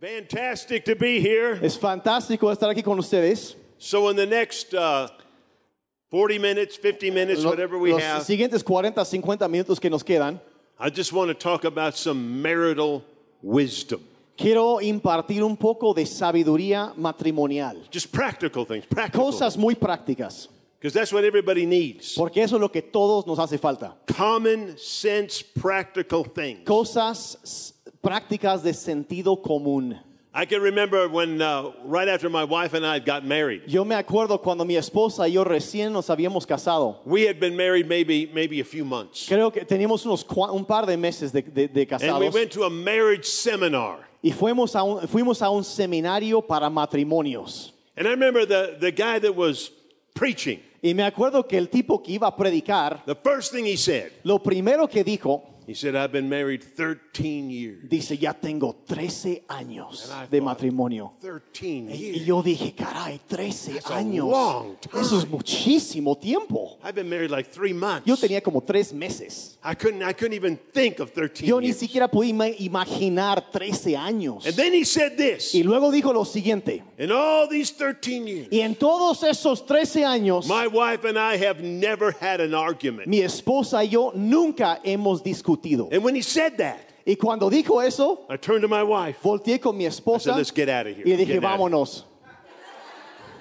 Fantastic to be here. Es fantástico estar aquí con ustedes. So, in the next uh, 40 minutes, 50 minutes, Lo- whatever we Los have, siguientes 40, 50 minutos que nos quedan, I just want to talk about some marital wisdom. quiero impartir un poco de sabiduría matrimonial. Just practical things, practical. Cosas muy prácticas, Because that's what everybody needs. porque eso es lo que todos nos hace falta. Common sense, practical things. Cosas prácticas de sentido común. I can remember when, uh, right after my wife and I got married, Yo me acuerdo cuando mi esposa y yo recién nos habíamos casado. we had been married maybe, maybe a few months. Creo que teníamos unos un par de meses de, de- de And we casados went to a marriage seminar. y fuimos a, un, fuimos a un seminario para matrimonios. And I remember the, the guy that was preaching, Y me acuerdo que el tipo que iba a predicar, the first thing he said, lo primero que dijo, he said, I've been married 13 years. dice, ya tengo 13 años de thought, matrimonio. 13 Y yo dije, caray, 13 That's a años. long time. Eso es muchísimo tiempo. I've been married like three months. Yo tenía como tres meses. I couldn't, I couldn't even think of 13 Yo ni siquiera pude ima- imaginar 13 años. And then he said this, Y luego dijo lo siguiente, in all these 13 years, y en todos esos 13 años, my wife and I have never had an argument. mi esposa y yo nunca hemos discutido. And when he said that, Y cuando dijo eso, I turned to my wife. volteé con mi I esposa said, let's get out of here. y dije, out here." vámonos.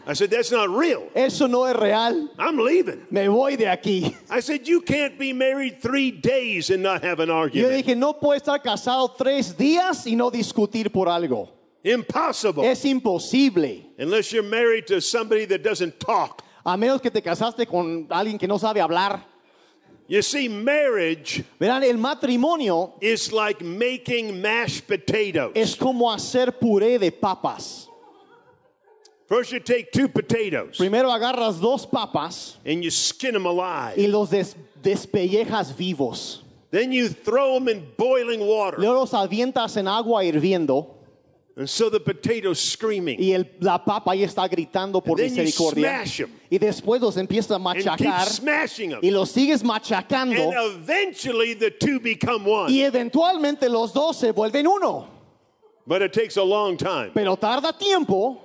I said, that's not real. Eso no es real. I'm leaving. Me voy de aquí. I said, you can't be married three days and not have an Yo argument. dije, no puedo estar casado tres días y no discutir por algo. Impossible. Es imposible. Unless you're married to somebody that doesn't talk. A menos que te casaste con alguien que no sabe hablar. You see, marriage Verán, el matrimonio is like making mashed potatoes. es como hacer puré de papas. First, you take two potatoes Primero agarras dos papas and you skin them alive. y los des- despellejas vivos. Then you throw them in boiling water. Luego los avientas en agua hirviendo And so the potato's screaming. y el- la papa ahí está gritando por And then you misericordia. smash 'em. Y después los empiezas a And keep machacar smashing them. y los sigues machacando And eventually the two become one. y eventualmente los dos se vuelven uno. But it takes a long time. Pero tarda tiempo.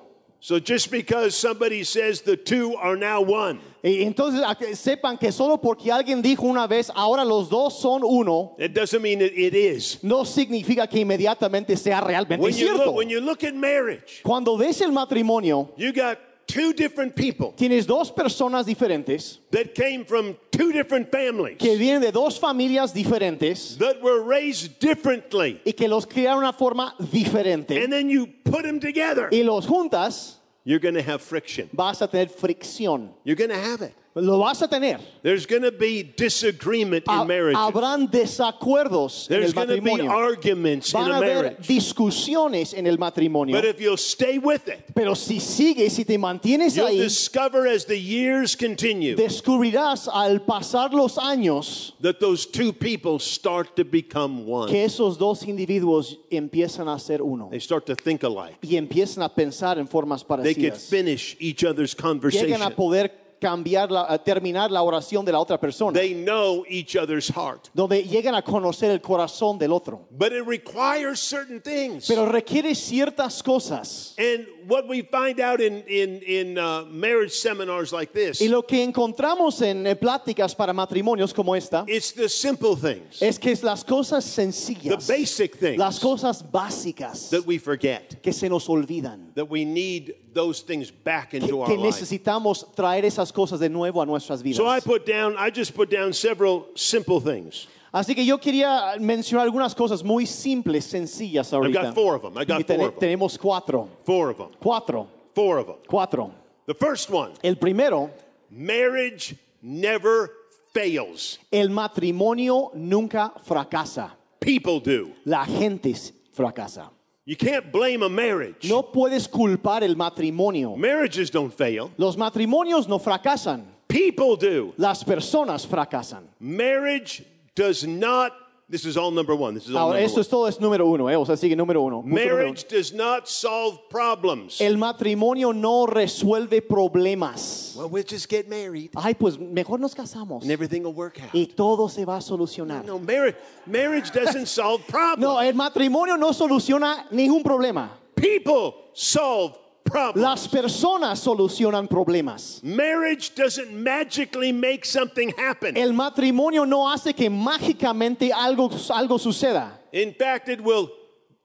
So just because somebody says the two are now one, entonces sepan que solo porque alguien dijo una vez, ahora los dos son uno, it doesn't mean that it is. no significa que inmediatamente sea realmente When you, cierto. look, when you look at marriage, Cuando ves el matrimonio, you got two different people tienes dos personas diferentes that came from two different families que vienen de dos familias diferentes that were raised differently. y que los criaron de una forma diferente And then you put them together. y los juntas, You're going to have friction. vas a tener fricción. You're going to have it. Lo vas a tener. There's going to be disagreement Ha- in marriage. habrán desacuerdos en There's el going to be matrimonio. arguments in Van a a haber marriage. discusiones en el matrimonio. But if you'll stay with it, Pero si sigues, si te mantienes you'll ahí, discover as the years continue descubrirás al pasar los años that those two people start to become one. que esos dos individuos empiezan a ser uno They start to think alike. y empiezan a pensar en formas They can parecidas. finish each other's Llegan conversation. a poder cambiar la, a terminar la oración de la otra persona, They know each other's heart. donde llegan a conocer el corazón del otro. But it requires certain things. Pero requiere ciertas cosas. And what we find out in, in, in uh, marriage seminars like this, Y lo que encontramos en eh, pláticas para matrimonios como esta it's the simple things, es que es las cosas the sencillas, basic things las cosas básicas that we forget, que se nos olvidan. that we need those things back que, into our que necesitamos traer esas cosas de nuevo a nuestras vidas. So I put down, I just put down several simple things. Así que yo quería mencionar algunas cosas muy simples, sencillas I've ahorita. got four of them. I got four of them. tenemos cuatro, Four of them. cuatro, Four of them. cuatro. The first one El primero, marriage never fails. el matrimonio nunca fracasa. People do. La gente fracasa. You can't blame a marriage. No puedes culpar el matrimonio. Marriages don't fail. Los matrimonios no fracasan. People do. Las personas fracasan. Marriage does not, this is all number one. This is all Ahora, number esto one. es todo es número uno, ¿eh? o sea, sigue número uno. punto número uno. Marriage does not solve problems. El matrimonio no resuelve problemas. Well, we'll just get married Ay, pues mejor nos casamos and everything will work out. y todo se va a solucionar. No, marriage, marriage doesn't solve problems. No, el matrimonio no soluciona ningún problema. People solve problems. Las personas solucionan problemas. Marriage doesn't magically make something happen. El matrimonio no hace que mágicamente algo, algo suceda. In fact, it will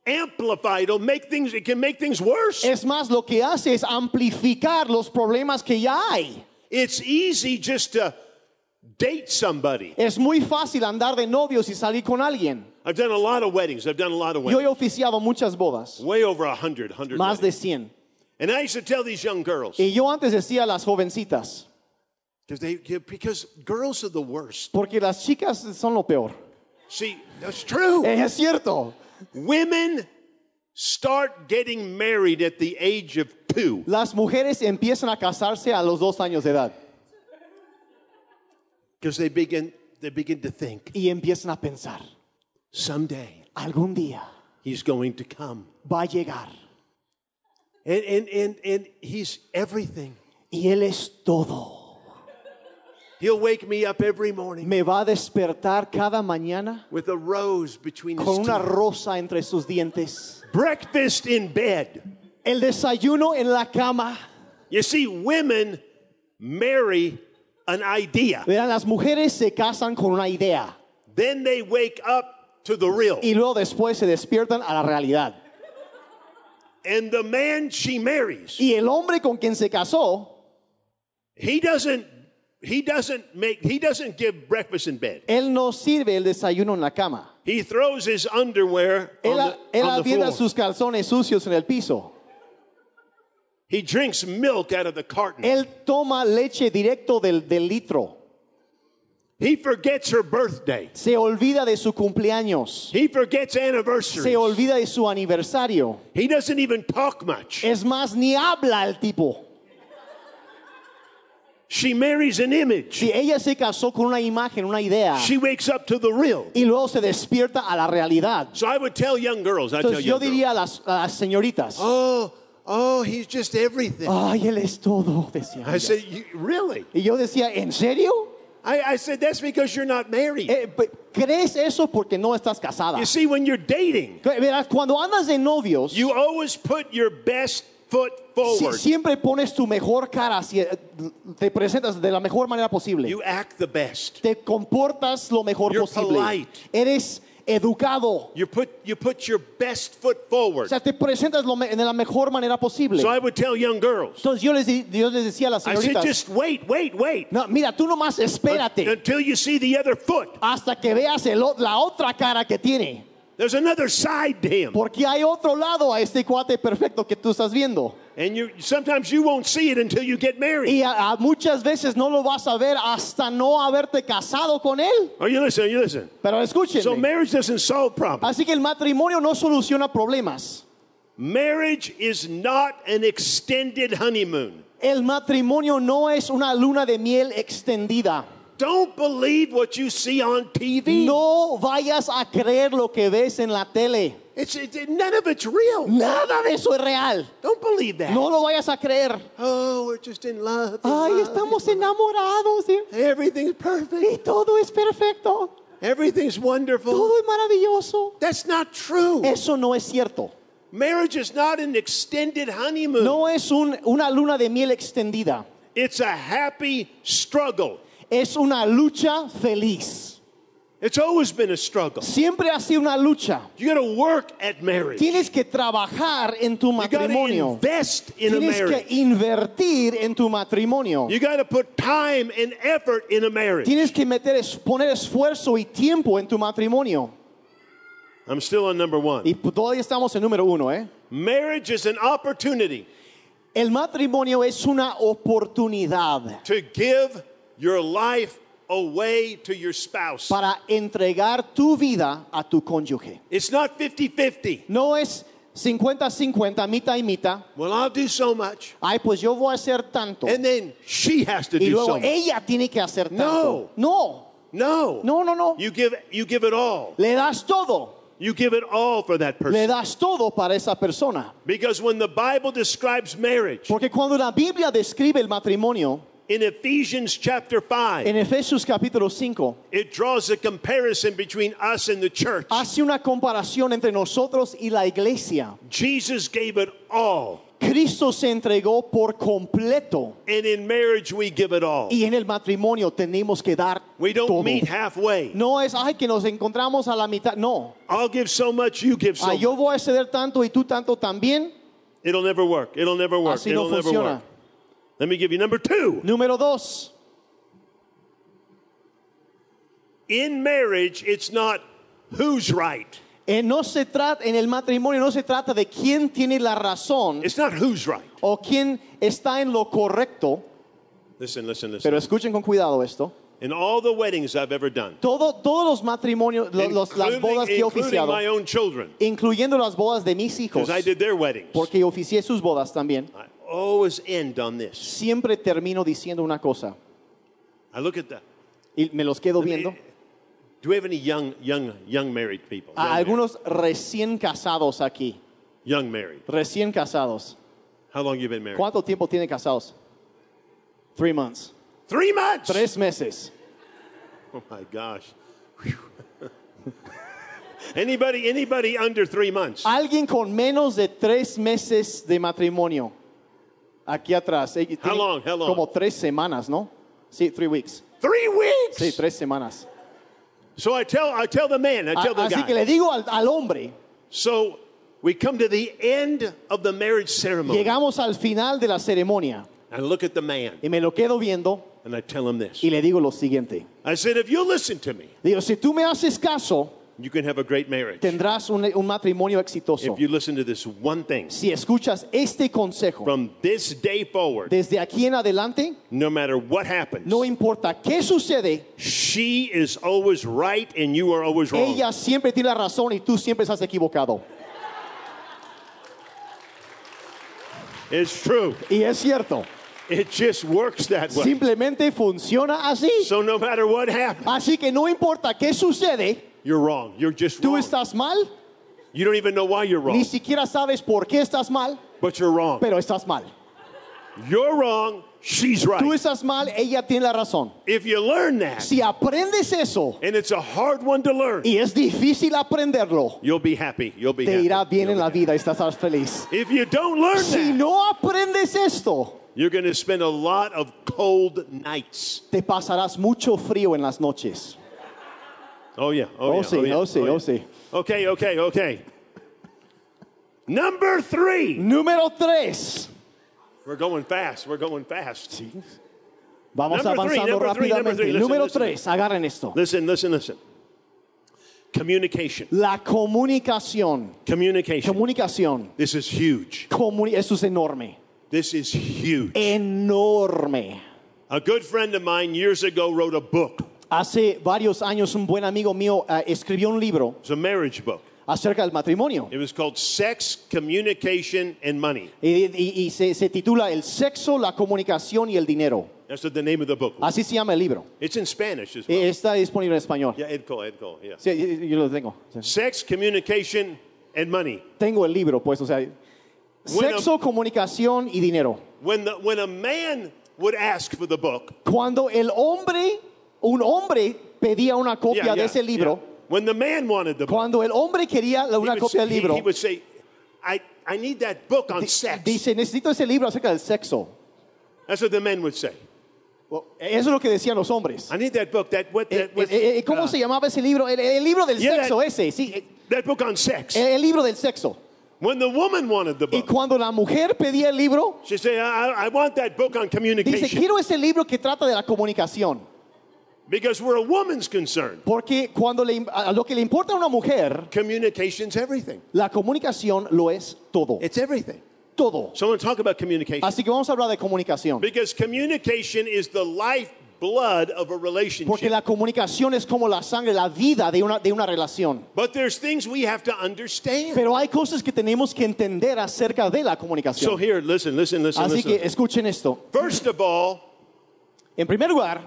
amplify. It'll make things. It can make things worse. Es más, lo que hace es amplificar los problemas que ya hay. It's easy just to date somebody. Es muy fácil andar de novios y salir con alguien. I've done a lot of weddings. I've done a lot of Yo he weddings. oficiado muchas bodas, Way over a hundred, hundred. más de weddings. 100. And I used to tell these young girls Y yo antes decía a las jovencitas, because they because girls are the worst. porque las chicas son lo peor. See, that's true. Eh, Es cierto. Women start getting married at the age of two. Las mujeres empiezan a casarse a los dos años de edad Because they begin they begin to think y empiezan a pensar, someday algún día he's going to come. va a llegar And and and, and he's everything. y Él es todo. He'll wake me up every morning Me va a despertar cada mañana with a rose between his con una teeth. rosa entre sus dientes. Breakfast in bed. El desayuno en la cama. You see, women marry an idea. Verán, las mujeres se casan con una idea Then they wake up to the real. y luego después se despiertan a la realidad. And the man she marries, Y el hombre con quien se casó, he doesn't he doesn't make he doesn't give breakfast in bed. él no sirve el desayuno en la cama. He throws his underwear on Él, the, él on the floor. sus calzones sucios en el piso. He drinks milk out of the carton. Él toma leche directo del, del litro. He forgets her birthday. Se olvida de su cumpleaños. He forgets anniversaries. Se olvida de su aniversario. He doesn't even talk much. Es más, ni habla el tipo. She marries an image. Si ella se casó con una imagen, una idea, She wakes up to the real. y luego se despierta a la realidad. So I would tell young girls, I tell Entonces yo young diría a las, a las señoritas, oh, oh, he's just everything. ay, él es todo, decían I said, "You- really? Y yo decía, ¿en serio? I, I said, that's because you're not married. Eh, pe- ¿Crees eso porque no estás casada? You see, when you're dating, Que- Verás, cuando andas de novios, you always put your best foot si- forward. siempre pones tu mejor cara, si- te presentas de la mejor manera posible. You act the best. te comportas lo mejor You're posible. polite. Eres educado. You put, you put your best foot O forward. sea, te presentas lo me- de la mejor manera posible. So I would tell young girls, Entonces yo les, yo les decía a las I said, señoritas, just wait, wait, wait. no, mira, tú nomás espérate Until you see the other foot. hasta que veas el o- la otra cara que tiene. There's another side to him. Porque hay otro lado a este cuate perfecto que tú estás viendo. And you sometimes you won't see it until you get married. Y a- a muchas veces no lo vas a ver hasta no haberte casado con él. Are you listening? Are you listening? Pero So marriage doesn't solve problems. Así que el matrimonio no soluciona problemas. Marriage is not an extended honeymoon. El matrimonio no es una luna de miel extendida. Don't believe what you see on TV. No vayas a creer lo que ves en la tele. It's it, none of it's real. Nada de eso es real. Don't believe that. No lo vayas a creer. Oh, we're just in love. in Ay, love, estamos in enamorados y, Everything's y perfect. todo es perfecto. Everything's wonderful. Todo es maravilloso. That's not true. Eso no es cierto. Marriage is not an extended honeymoon. No es un- una luna de miel extendida. It's a happy struggle. Es una lucha feliz. It's always been a struggle. Siempre ha sido una lucha. You got to work at marriage. Tienes que trabajar en tu You matrimonio. invest in a Tienes que marriage. invertir en tu matrimonio. You got to put time and effort in a marriage. Tienes que meter, poner esfuerzo y tiempo en tu matrimonio. I'm still on number one. Y todavía estamos en número uno, ¿eh? Marriage is an opportunity El matrimonio es una oportunidad to give your life away to your spouse. para entregar tu vida a tu cónyuge. It's not 50 50. No es 50-50, mitad y mitad. Well, I'll do so much. Ay, pues yo voy a hacer tanto. And then she has to Y do luego so much. ella tiene que hacer tanto. No, No. no, no, no. You give, you give it all. Le das todo. You give it all for that Le person. das todo para esa persona. Because when the Bible describes marriage, Porque cuando la Biblia describe el matrimonio, In Ephesians chapter 5, En Efesios capítulo 5 it draws a comparison between us and the church. hace una comparación entre nosotros y la iglesia. Jesus gave it all. Cristo se entregó por completo And in marriage, we give it all. y en el matrimonio tenemos que dar We don't todo. meet halfway. No es, ay, que nos encontramos a la mitad. No. I'll give so much, you give so Ah, yo much. voy a ceder tanto y tú tanto también. It'll never work. It'll never work. Así no It'll never funciona. work. Let me give you number two. Número dos. In marriage, it's not who's right. Eh, no se trata, en el matrimonio no se trata de quién tiene la razón It's not who's right. o quién está en lo correcto, Listen, listen, listen. pero escuchen con cuidado esto. In all the weddings I've ever done, Todo, todos los matrimonios, lo- los- las including, bodas que he including oficiado, my own children, incluyendo las bodas de mis hijos, because I did their weddings, porque oficié sus bodas también, I always end on this. siempre termino diciendo una cosa I look at that. y me los quedo viendo. Do we have any young, young, young married people? Young, A algunos recién casados aquí, married. young married. recién casados. How long you been married? ¿Cuánto tiempo tienen casados? Three months. Three months. Tres meses. Oh my gosh. Anybody, anybody under three months? Alguien con menos de tres meses de matrimonio. Aquí atrás. Eh, tiene long? How long? Como tres semanas, ¿no? Sí, three weeks. Three weeks. Sí, tres semanas. So I tell, I tell the man, I tell the así guy. que le digo al, al hombre, So we come to the end of the marriage ceremony. llegamos al final de la ceremonia I look at the man y me lo quedo viendo and I tell him this. y le digo lo siguiente. I said, if you listen to me, Digo, si tú me haces caso, you can have a great marriage. tendrás un, un matrimonio exitoso. If you listen to this one thing, Si escuchas este consejo, from this day forward, desde aquí en adelante, no matter what happens, no importa qué sucede, she is always right and you are always wrong. ella siempre tiene la razón y tú siempre estás equivocado. It's true. Y es cierto, It just works that way. simplemente funciona así. So no matter what happens, Así que no importa qué sucede, you're wrong. You're just tú wrong. estás mal, You don't even know why you're wrong. ni siquiera sabes por qué estás mal, but you're wrong. pero estás mal. You're wrong. She's right. Tú estás mal, ella tiene la razón. If you learn that, Si aprendes eso and it's a hard one to learn, y es difícil aprenderlo, you'll be happy. You'll be te happy. irá bien You'll en la vida y estarás feliz. If you don't learn Si that, no aprendes esto, you're going to spend a lot of cold nights. te pasarás mucho frío en las noches. Oh yeah. Oh, yeah. oh, yeah. oh, sí, oh, sí. Okay, okay, okay. Number three. Número tres. We're going fast. We're going fast. Vamos Number avanzando three, rápidamente. three. Listen, Número listen. tres, agarren esto. Listen, listen, listen. Communication. La comunicación. Communication. Comunicación. This is huge. Comuni- eso es enorme. This is huge. Enorme. A good friend of mine years ago wrote a book. Hace varios años un buen amigo mío eh, escribió un libro It's a marriage book. acerca del matrimonio. It was called Sex, Communication, and Money. Y, y- y se, se titula El sexo, la comunicación y el dinero. That's the name of the book. Así se llama el libro. It's in Spanish as well. Eh, Está disponible en español. Yeah, Edco, Edco, yeah. Sí, yo, yo lo tengo. Sí. Sex, Communication, and Money. Tengo el libro, pues, o sea, Bueno. sexo, comunicación y dinero. When, the, when a man would ask for the book, Cuando el hombre, un hombre pedía una copia yeah, de yeah, ese libro, yeah. when the man wanted the book, cuando el hombre quería una copia del libro, he, he would say, I, I need that book on sex. dice, necesito ese libro acerca del sexo. That's what the men would say. Eso es lo que decían los hombres. I need that book, that, what, Eh, that, what, eh, eh, ¿Cómo uh, se llamaba ese libro? El, el libro del sexo, that- ese, sí. eh, that book on sex. El, el libro del sexo. When the woman wanted the Y book, cuando la mujer pedía el libro, she said, I, I want that book on dice, communication. quiero ese libro que trata de la comunicación. Because where a woman's concerned, Porque cuando le, a lo que le importa a una mujer, communication's everything. la comunicación lo es todo. It's everything. Todo. So I want to talk about communication. Así que vamos a hablar de comunicación. Because communication is the lifeblood of a Porque relationship. la comunicación es como la sangre, la vida de una, de una relación. But there's things we have to understand. Pero hay cosas que tenemos que entender acerca de la So comunicación. here, listen, listen, listen, Así que escuchen esto. First of all, En primer lugar,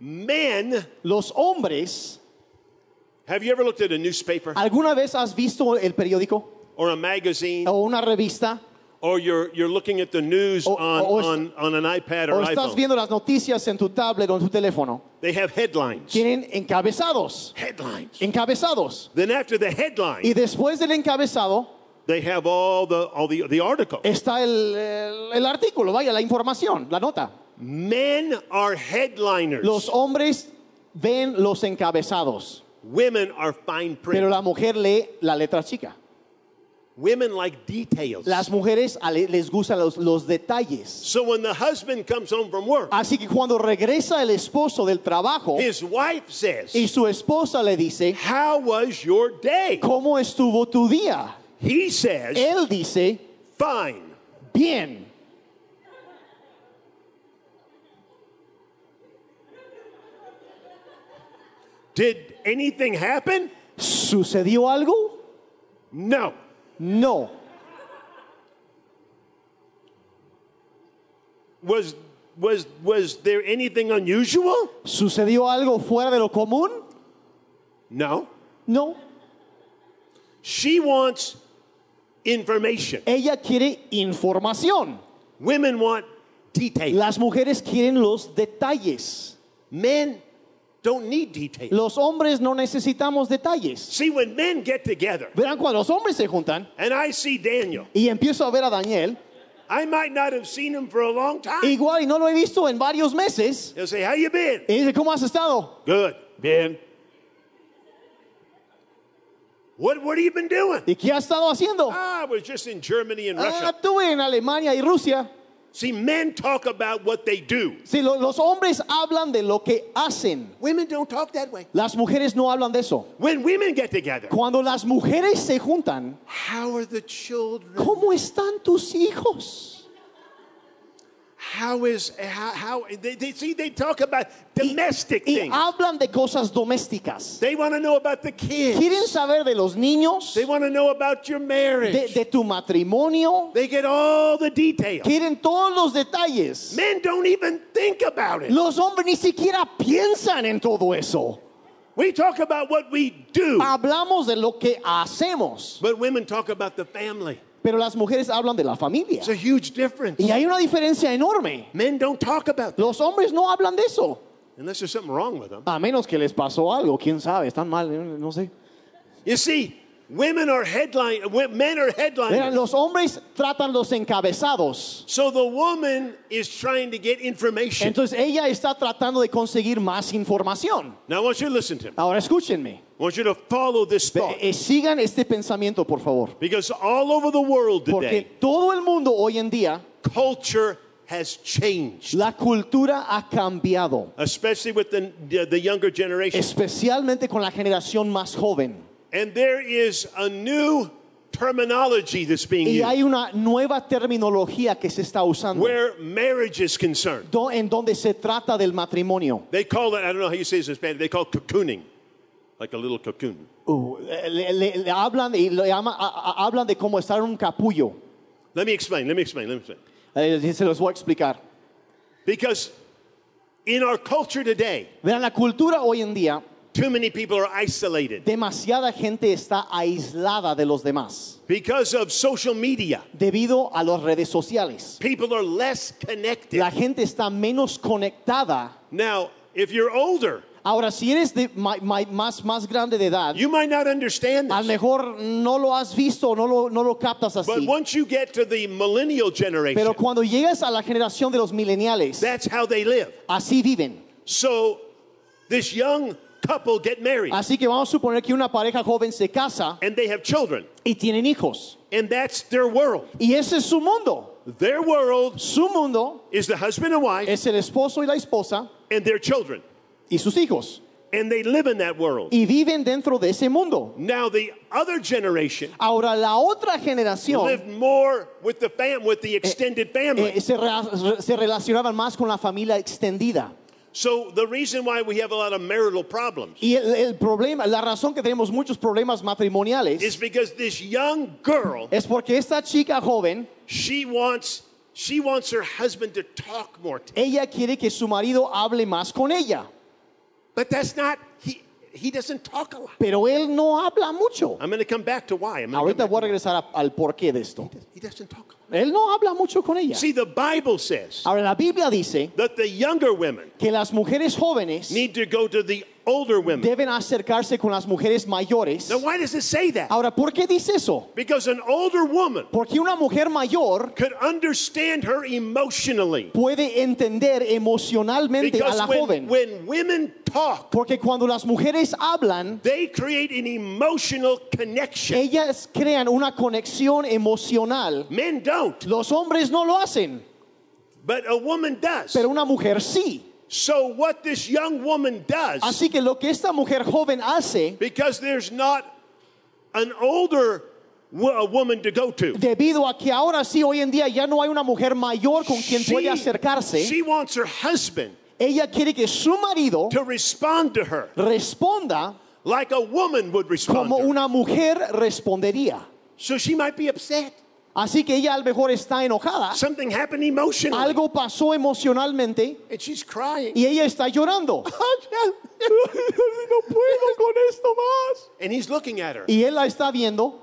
men, los hombres, have you ever looked at a newspaper ¿alguna vez has visto el periódico or a magazine o una revista or you're, you're looking at the news O- on, o on, on an iPad o or estás iPhone. viendo las noticias en tu tablet o en tu teléfono, They have headlines. tienen encabezados. Headlines. Encabezados. Then after the headline, Y después del encabezado they have all the all the, the article. está el, el- el artículo, vaya, la información, la nota. Men are headliners. Los hombres ven los encabezados, Women are fine print. pero la mujer lee la letra chica. Women like details. Las mujeres les gustan los, los detalles. So when the husband comes home from work, Así que cuando regresa el esposo del trabajo his wife says, y su esposa le dice, How was your day? ¿cómo estuvo tu día? He says, Él dice, Fine. bien. Did anything happen? ¿Sucedió algo? No. No. Was was was there anything unusual? ¿Sucedió algo fuera de lo común? No. No. She wants information. Ella quiere información. Women want details. Las mujeres quieren los detalles. Men don't need details. Los hombres no necesitamos detalles. See, when men get together Verán, cuando los hombres se juntan and I see Daniel, y empiezo a ver a Daniel, I might not have seen him for a long time. igual y no lo he visto en varios meses, He'll say, How you been? y dice, ¿cómo has estado? Good. Bien. What what have you been doing? ¿Y qué has estado haciendo? Ah, I was just in Germany and Ah, Russia. estuve en Alemania y Rusia. See, men talk about what they do. Sí, lo- los hombres hablan de lo que hacen. Women don't talk that way. Las mujeres no hablan de eso. When women get together, Cuando las mujeres se juntan, how are the children? ¿cómo están tus hijos? How is how, how they, they see they talk about domestic Y things. hablan de cosas domésticas. They want to know about the kids. Quieren saber de los niños, They want to know about your marriage. de, de tu matrimonio. they get all the details. Quieren todos los detalles. Men don't even think about it. Los hombres ni siquiera piensan en todo eso. We talk about what we do, Hablamos de lo que hacemos, but women talk about the family. Pero las mujeres hablan de la familia. It's a huge difference. Y hay una diferencia enorme. Men don't talk about Los hombres no hablan de eso. unless there's something wrong with them. A menos que les pasó algo, quién sabe, están mal, no sé. You see, women are headline, men are headliners. los hombres tratan los encabezados. So the woman is trying to get information. Entonces ella está tratando de conseguir más información. Now I want you to listen to me. Ahora escúchenme. I want you to follow this thought. Eh, sigan este pensamiento, por favor. Because all over the world Porque todo el mundo hoy en día, culture has changed, la cultura ha cambiado. especially with the, the, the younger generation. Especialmente con la generación más joven. And there is a new terminology that's being Y used hay una nueva terminología que se está usando. where marriage is concerned. do- En donde se trata del matrimonio. They call it, I don't know how you say this in Spanish, they call it cocooning, like a little cocoon. Uh, le, le- le hablan, y le llama- a- a- hablan de cómo estar en un capullo. Let me explain, let me explain, let me explain. Eh, se los voy a explicar. Because in our culture today, Vean, la cultura hoy en día, too many people are isolated demasiada gente está aislada de los demás because of social media. debido a las redes sociales. People are less connected. La gente está menos conectada. Now, if you're older, Ahora, si eres de ma- ma- más, más grande de edad, you might not understand a lo this. mejor no lo has visto o no lo, no lo captas But así. once you get to the millennial generation, Pero cuando llegas a la generación de los millennials, that's how they live. así viven. So this young couple get married Así que vamos a suponer que una pareja joven se casa and they have children, y tienen hijos. and that's their world. Y ese es su mundo. Their world Su mundo is the husband and wife es el esposo y la esposa and their children, y sus hijos. and they live in that world. Y viven dentro de ese mundo. Now the other generation Ahora, la otra generación lived more with the fam, with the extended family. eh, se, re- se relacionaban más con la familia extendida. So the reason why we have a lot of marital problems Y el, el problema, la razón que tenemos muchos problemas matrimoniales is because this young girl, es porque esta chica joven, she wants she wants her husband to talk more. To ella quiere que su marido hable más con ella. But that's not he he doesn't talk a lot. pero él no habla mucho. I'm going to come back to why. I'm gonna Ahorita come voy a back regresar a- al porqué de esto. to- He doesn't talk. a lot. Él no habla mucho con ella. See, the Bible says Ahora la Biblia dice that the younger women que las mujeres jóvenes need to go to the older women. deben acercarse con las mujeres mayores. Now, why does it say that? Ahora, ¿por qué dice eso? Because an older woman Porque una mujer mayor could understand her emotionally. puede entender emocionalmente a la when, joven. when women talk, Porque cuando las mujeres hablan, they create an emotional connection. ellas crean una conexión emocional. Men don't, Los hombres no lo hacen, but a woman does. pero una mujer sí. So, what this young woman does, Así que lo que esta mujer joven hace, because there's not an older a woman to go to, debido a que ahora sí, hoy en día ya no hay una mujer mayor con quien puede acercarse, she wants her husband ella quiere que su marido to respond to her responda like a woman would respond como una mujer respondería. So she might be upset. Así que ella a lo mejor está enojada, Something happened emotionally. algo pasó emocionalmente And she's crying. y ella está llorando. no puedo con esto más. And he's looking at her. Y él la está viendo.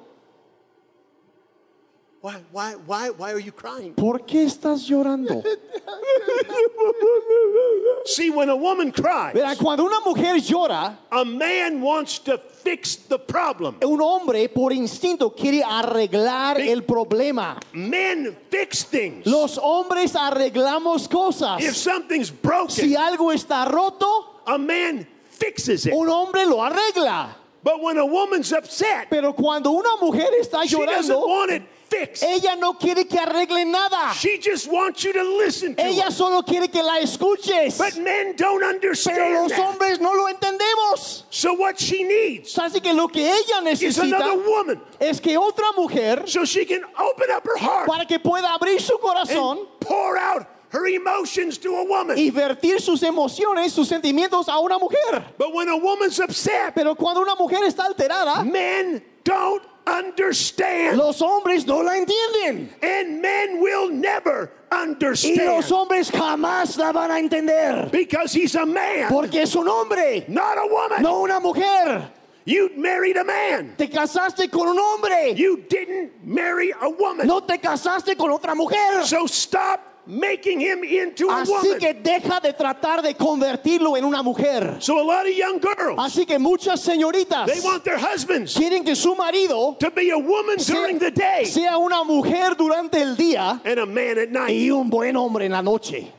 Why, why, why, why are you crying? ¿Por qué estás llorando? See, when a woman cries, Verá, cuando una mujer llora, a man wants to fix the problem. un hombre por instinto quiere arreglar Big- el problema. Men fix things. Los hombres arreglamos If cosas. something's broken, Si algo está roto, a man fixes it. un hombre lo arregla. But when a woman's upset, Pero cuando una mujer está she doesn't llorando, want it fixed. ella no quiere que arregle nada. She just wants you to listen to Ella her. solo quiere que la escuches. But men don't Pero understand los that. hombres no lo entendemos. So what she needs Así que lo que ella is another necesita woman es que otra mujer, so she can open up her heart para que pueda abrir su corazón pour out her emotions to a woman. y vertir sus emociones, sus sentimientos a una mujer. But when a woman's upset, Pero cuando una mujer está alterada, men don't understand. los hombres no la entienden. And men will never Y understand. los hombres jamás la van a entender. Because he's a man, Porque es un hombre, not a woman. no una mujer. You married a man. Te casaste con un hombre. You didn't marry a woman. No te casaste con otra mujer. So stop making him into a Así woman. que deja de tratar de convertirlo en una mujer. So a lot of young girls, Así que muchas señoritas they want their husbands quieren que su marido to be a woman during the day sea, sea una mujer durante el día and a man at night. y un buen hombre en la noche.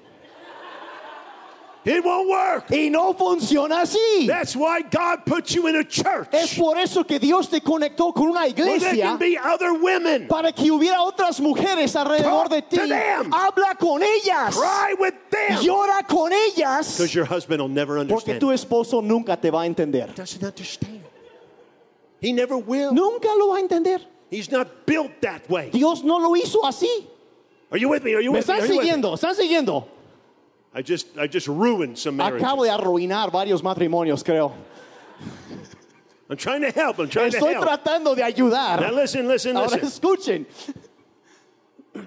It won't work. Y no funciona así. That's why God put you in a church Es por eso que Dios te conectó con una where there iglesia can be other women. para que hubiera otras mujeres alrededor Talk de ti. to them. Habla con ellas. Cry with them. Llora con ellas. Because your husband will never Porque understand. tu esposo nunca te va a entender. doesn't understand. He never will. Nunca lo va a entender. He's not built that way. Dios no lo hizo así. Are you with me? Are you with me? están me? siguiendo, están siguiendo. I just I just ruined some marriages. Acabo de arruinar varios matrimonios, creo. I'm trying to help. I'm trying to Estoy help. tratando de Now ayudar. listen, listen, Ahora listen. escuchen.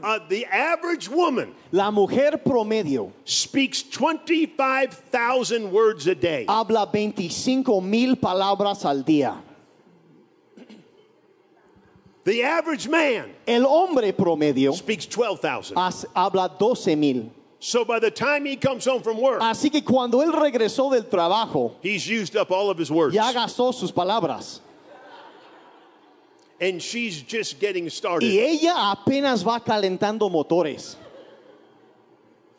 Uh, the average woman La mujer promedio speaks 25,000 words a day. habla 25 mil palabras al día. The average man El hombre promedio speaks 12,000. has- habla 12 mil. So by the time he comes home from work, Así que cuando él regresó del trabajo, he's used up all of his words. ya gastó sus palabras. And she's just getting started. Y ella apenas va calentando motores.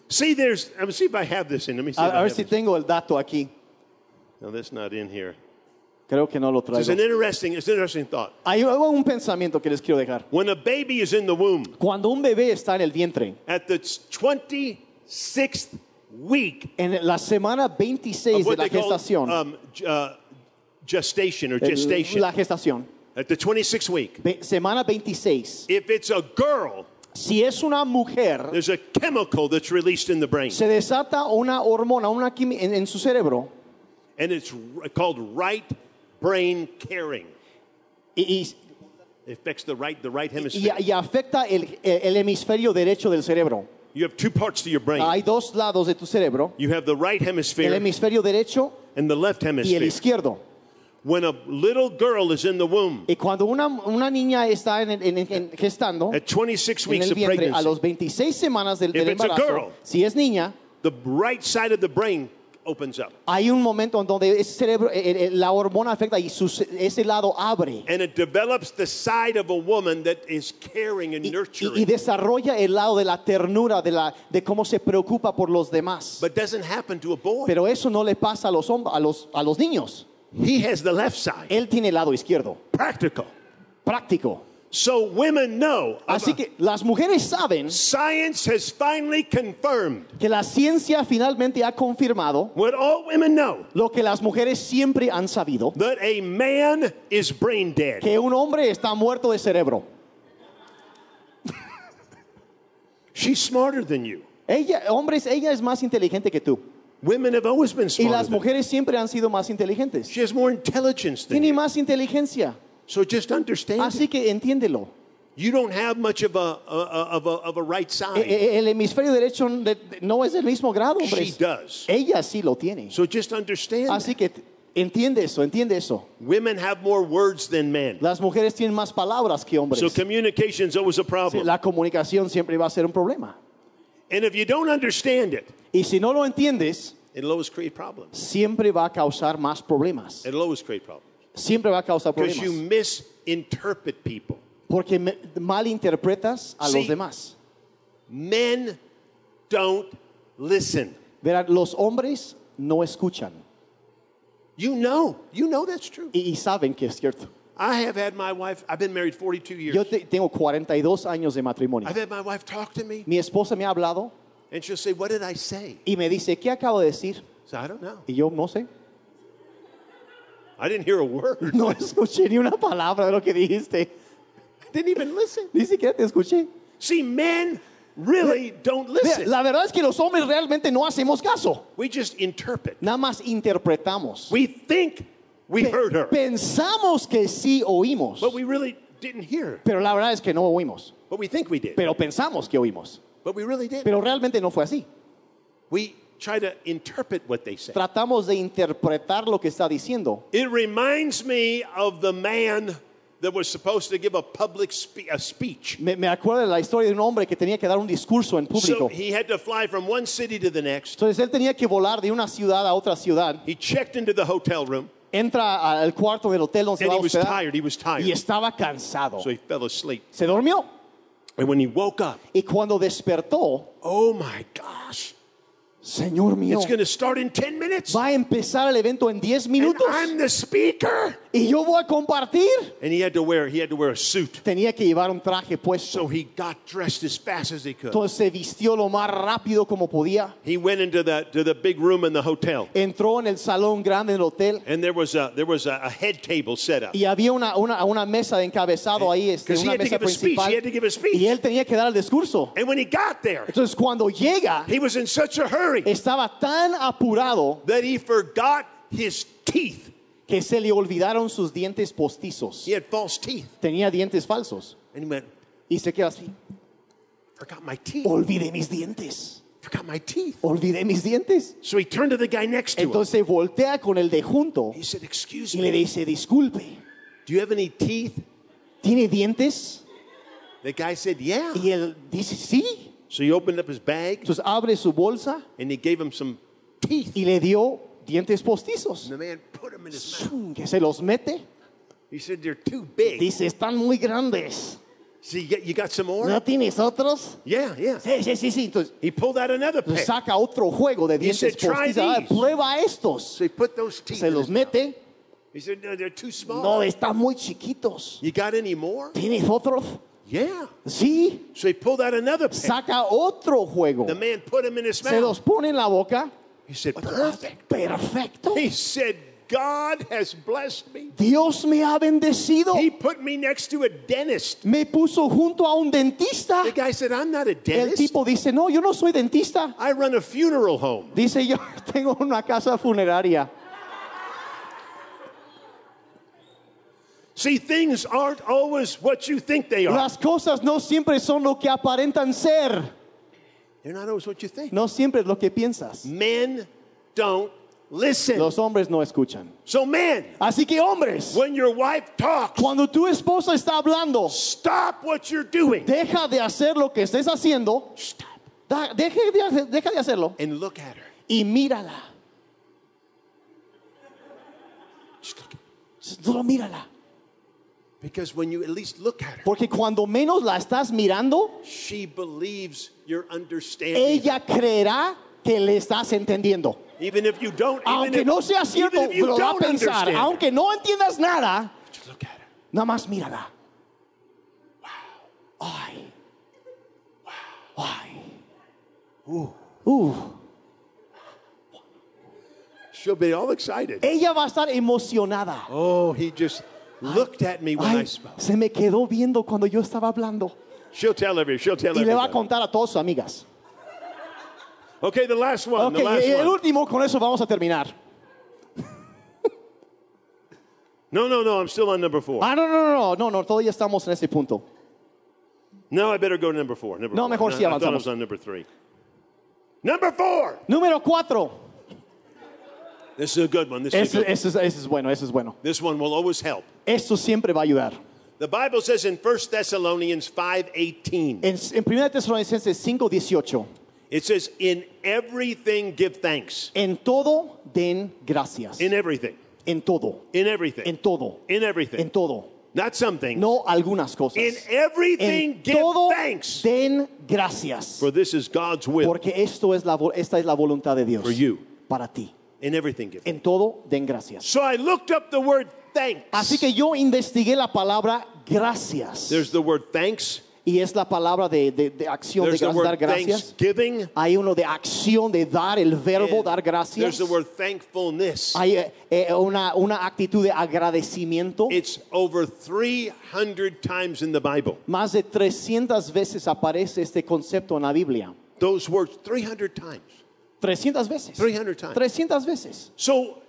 See, there's, let me see if I have this in. Let me see A, ver si tengo el dato aquí. No, that's not in here. Creo que no lo It's an traigo. interesting, it's an interesting thought. Hay un pensamiento que les quiero dejar. When a baby is in the womb, Cuando un bebé está en el vientre, at the 26th week en la semana 26 of de what la they call gestación, um, g- uh, gestation or gestation, la gestación, at the 26th week, ve- semana 26, if it's a girl, si es una mujer, there's a chemical that's released in the brain, se desata una hormona una quimi- en, en su cerebro. And it's r- called right brain caring. y, y- It affects the right, the right y- hemisphere. y afecta el, el hemisferio derecho del cerebro. You have two parts to your brain. Hay dos lados de tu cerebro, You have the right hemisphere el hemisphere hemisferio derecho and the left y el hemisphere. izquierdo. when a little girl is in the womb Y cuando una, una niña está en, en- en- gestando at 26 en weeks el of vientre a pregnancy, los 26 semanas del, If del it's a embarazo, girl. si es niña, the right side of the brain opens up hay un momento en donde ese cerebro, eh, eh, la hormona afecta y su- ese lado abre and it develops the side of a woman that is caring and y, nurturing, y desarrolla el lado de la ternura, de, la, de cómo se preocupa por los demás. but doesn't happen to a boy. Pero eso no le pasa a los, a los, a los niños. he has the left side, Él tiene el lado izquierdo, practical. práctico. So women know. Así que las mujeres saben Science has finally confirmed que la ciencia finalmente ha confirmado what all women know lo que las mujeres siempre han sabido, that a man is brain dead. que un hombre está muerto de cerebro. She's smarter than you. Ella, hombres, ella es más inteligente que tú. Women have always been Y smarter. las than you. mujeres siempre han sido más inteligentes. She has more intelligence than Tiene you. más inteligencia. So just understand. Así que entiéndelo. You don't have much of a, of a, of a right side. El hemisferio derecho de- de- no es del mismo grado, She does. Ella sí lo tiene. So just understand. Así que entiende eso, entiende eso. Women have more words than men. Las mujeres tienen más palabras que hombres. So communication is always a problem. La comunicación siempre va a ser un problema. And if you don't understand it, Y si no lo entiendes, it'll always create problems. siempre va a causar más problemas. It'll always create problems. Siempre va a causar Because you problemas. misinterpret people. Porque me- malinterpretas a Sí. los demás. Men don't listen. Verán, los hombres no escuchan You know, you know that's true. y, y saben que es cierto. I have had my wife, I've been married 42 years. Yo te- tengo 42 años de matrimonio. I've had my wife talk to me, Mi esposa me ha hablado and she'll say, What did I say? y me dice, ¿qué acabo de decir? So I don't know. Y yo no sé. I didn't hear a word. No escuché ni una palabra de lo que dijiste. didn't even listen. Ni siquiera te escuché. See, men really don't listen. La verdad es que los hombres realmente no hacemos caso. We just interpret. Nada más interpretamos. We think we Pe- heard her, Pensamos que sí oímos, but we really didn't hear pero la verdad es que no oímos. But we think we did. Pero pensamos que oímos. But we really did. Pero realmente no fue así. We try to interpret what they say. Tratamos de interpretar lo que está diciendo. It reminds me of the man that was supposed to give a public spe- a speech. Me, me acuerdo de la historia de un hombre que tenía que dar un discurso en público. So he had to fly from one city to the next. Entonces él tenía que volar de una ciudad a otra ciudad. He checked into the hotel room Entra al cuarto del hotel donde se and va he a was hospedar tired. He was tired. y estaba cansado. So he fell asleep. Se durmió And when he woke up, y cuando despertó, oh my gosh, Señor mío, it's going to start in 10 minutes. va a empezar el evento en 10 And minutos I'm the speaker. Y yo voy a compartir. And he had to wear he had to wear a suit. Tenía que llevar un traje puesto. So he got dressed as fast as he could. Entonces se vistió lo más rápido como podía. He went into the to the big room in the hotel. Entró en el salón grande del hotel And there was a there was a, a head table set up. y había una, una, una mesa de encabezado ahí, este, una had to mesa give a speech. principal. He had to give a speech. Y él tenía que dar el discurso. And when he got there, Entonces cuando llega, he was in such a hurry estaba tan apurado that he forgot his teeth. Que se le olvidaron sus dientes postizos. He had false teeth. Tenía dientes falsos. And he went, Y se quedó así. forgot my teeth. Olvidé mis dientes. Forgot my teeth. Olvidé mis dientes. So he turned to the guy next to him. Entonces voltea con el de junto He said, Excuse y le me, dice, disculpe, do you have any teeth? ¿tiene dientes? The guy said, Yeah. Y él dice, sí. So he opened up his bag Entonces abre su bolsa and he gave him some teeth. y le dio dientes postizos. And the man put them in his mouth. Que se los mete. He said, They're too big. Dice, están muy grandes. So you, get, you got some more? ¿No tienes otros? Yeah, yeah. Sí, sí, sí, sí. Entonces He pulled out another pair. saca otro juego de dientes said, "Try postizos. Ah, these." Prueba estos. So he put those teeth Se los mouth. mete. He said, No, they're too small. No, están muy chiquitos. You got any more? ¿Tienes otros? Yeah. Sí. So he pulled out another pair. Saca otro juego. The man put them in his Se mouth. los pone en la boca. He said, Perfect. Perfecto. He said, God has blessed me. Dios me ha bendecido. He put me next to a dentist. Me puso junto a un dentista. The guy said, I'm not a El dentist. tipo dice, no, yo no soy dentista. I run a funeral home. Dice, yo tengo una casa funeraria. See, things aren't always what you think they are. Las cosas no siempre son lo que aparentan ser. They're not always what you think. No siempre es lo que piensas. Men don't listen. Los hombres no escuchan. So, men, Así que hombres, when your wife talks, cuando tu esposa está hablando, stop what you're doing. deja de hacer lo que estés haciendo, Stop da- deje de, hacer- deja de hacerlo and look at her. y mírala. Just look. Solo mírala. Because when you at least look at her, Porque cuando menos la estás mirando, she believes you're understanding. ella creerá que le estás entendiendo. Even if you don't, even Aunque no sea cierto, even if you lo va a don't pensar. understand her, Aunque no entiendas nada, just look at her. nada más mírala. Ay. Ay. Uh. She'll be all excited. Ella va a estar emocionada. Oh, he just looked at me when I Ay, spoke. se me quedó viendo cuando yo estaba hablando. She'll tell every. She'll tell Y le va a everybody. contar a todas sus amigas. Okay, the last one. Ok, the last el one. último, con eso vamos a terminar. No, no, no. I'm still on number four. Ah, no, no, no, no, no, no, todavía estamos en ese punto. No, I better go to number four. Number No, four. mejor sí I thought I avanzamos. was on number three. Number four. Número cuatro. This is a good one. This is Ese, a good one. ese es, ese es bueno, ese es bueno. This one will always help. Esto siempre va a ayudar. The Bible says in 1 Thessalonians 5:18. En, en 1 Tesalonicenses 5:18, It says, "In everything give thanks." en todo den gracias. In everything. En todo, In everything. en todo, In everything. en todo. Not some things. No algunas cosas. In everything En give todo thanks. den gracias. For this is God's will. Porque esto es la, vo- esta es la voluntad de Dios For you. para ti. In everything give. En todo den gracias. So I looked up the word thanks. Así que yo investigué la palabra gracias. There's the word thanks. Y es la palabra de, de- de acción de There's the gra- dar gracias. thanksgiving. Hay uno de acción de dar, el verbo and dar There's gracias. the word thankfulness. Hay eh, eh, una, una actitud de agradecimiento. It's over 300 times in the Bible. Más de 300 veces aparece este concepto en la Biblia. Those words 300 times. 300 veces. 300 times. 300 veces. So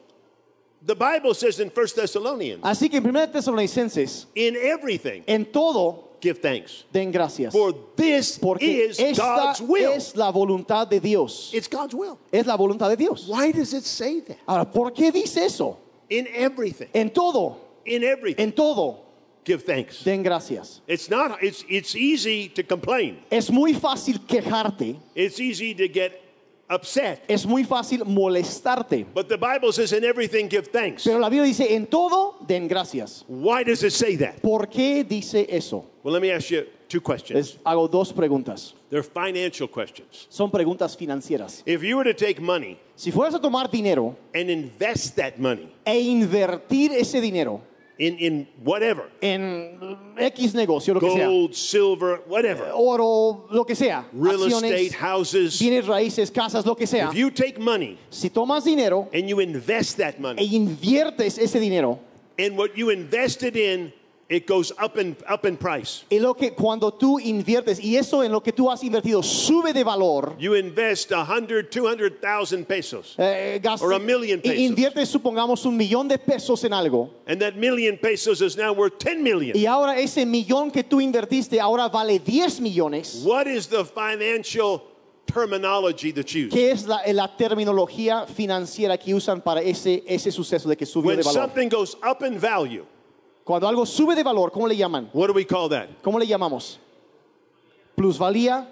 the Bible says in 1 Thessalonians, Así que en 1 Tesalonicenses, in everything en todo give thanks. den gracias. For this Porque is esta God's will. es la voluntad de Dios. It's God's will. Es la voluntad de Dios. Why does it say that? Ahora, ¿por qué dice eso? In everything. En todo, In everything. en todo give thanks. den gracias. It's not it's it's easy to complain. Es muy fácil quejarte, It's easy to get upset. es muy fácil molestarte. But the Bible says in everything give thanks. Pero la Biblia dice, en todo den gracias. Why does it say that? ¿Por qué dice eso? Well, let me ask you two questions. Les hago dos preguntas. They're financial questions. Son preguntas financieras. If you were to take money Si fueras a tomar dinero and invest that money e invertir ese dinero in, in whatever, en X negocio, lo que sea, gold, silver, whatever, eh, oro, lo que sea, real acciones, estate, houses, bienes raíces, casas, lo que sea. if you take money Si tomas dinero and you invest that e money, inviertes ese dinero, and what you invested in, it goes up in, up in price. y lo que cuando tú inviertes y eso en lo que tú has invertido sube de valor, You invest a hundred, two hundred thousand pesos, eh, gas- Or a million pesos. inviertes supongamos un millón de pesos en algo and that million pesos is now worth 10 million. y ahora ese millón que tú invertiste ahora vale 10 millones. What is the financial terminology that's used? ¿Qué es la, la terminología financiera que usan para ese, ese suceso de que subió When de valor? something goes up in value, Cuando algo sube de valor, ¿cómo le llaman? what do we call that? ¿Cómo le llamamos? Plusvalía